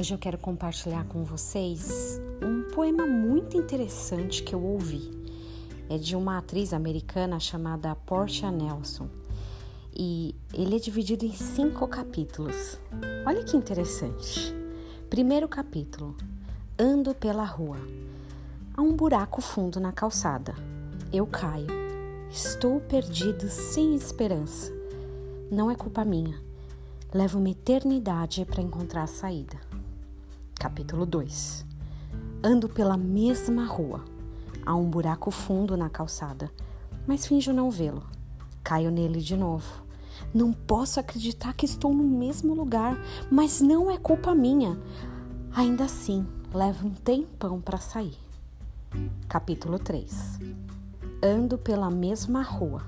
Hoje eu quero compartilhar com vocês um poema muito interessante que eu ouvi. É de uma atriz americana chamada Portia Nelson. E ele é dividido em cinco capítulos. Olha que interessante. Primeiro capítulo: Ando pela rua. Há um buraco fundo na calçada. Eu caio. Estou perdido sem esperança. Não é culpa minha. Levo uma eternidade para encontrar a saída. Capítulo 2 Ando pela mesma rua. Há um buraco fundo na calçada, mas finjo não vê-lo. Caio nele de novo. Não posso acreditar que estou no mesmo lugar, mas não é culpa minha. Ainda assim, levo um tempão para sair. Capítulo 3 Ando pela mesma rua.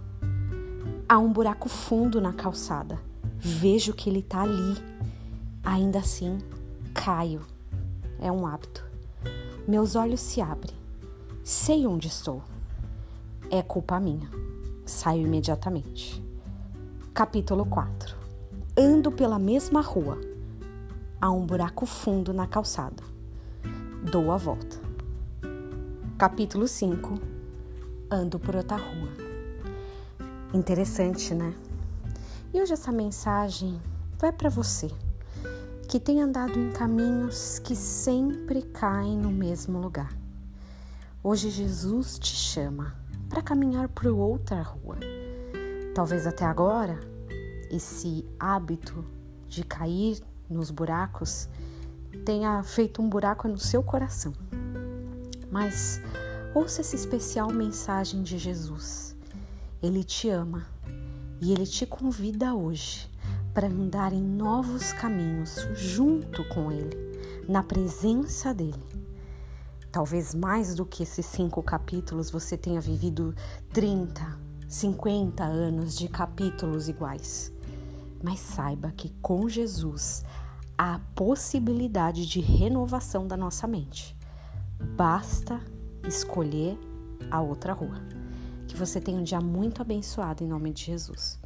Há um buraco fundo na calçada. Vejo que ele está ali. Ainda assim, caio é um hábito. Meus olhos se abrem. Sei onde estou. É culpa minha. Saio imediatamente. Capítulo 4 Ando pela mesma rua. Há um buraco fundo na calçada. Dou a volta. Capítulo 5 Ando por outra rua. Interessante, né? E hoje essa mensagem vai para você que tem andado em caminhos que sempre caem no mesmo lugar. Hoje Jesus te chama para caminhar por outra rua. Talvez até agora esse hábito de cair nos buracos tenha feito um buraco no seu coração. Mas ouça essa especial mensagem de Jesus. Ele te ama e ele te convida hoje para andar em novos caminhos junto com Ele, na presença dele. Talvez mais do que esses cinco capítulos você tenha vivido 30, 50 anos de capítulos iguais. Mas saiba que com Jesus há a possibilidade de renovação da nossa mente. Basta escolher a outra rua. Que você tenha um dia muito abençoado em nome de Jesus.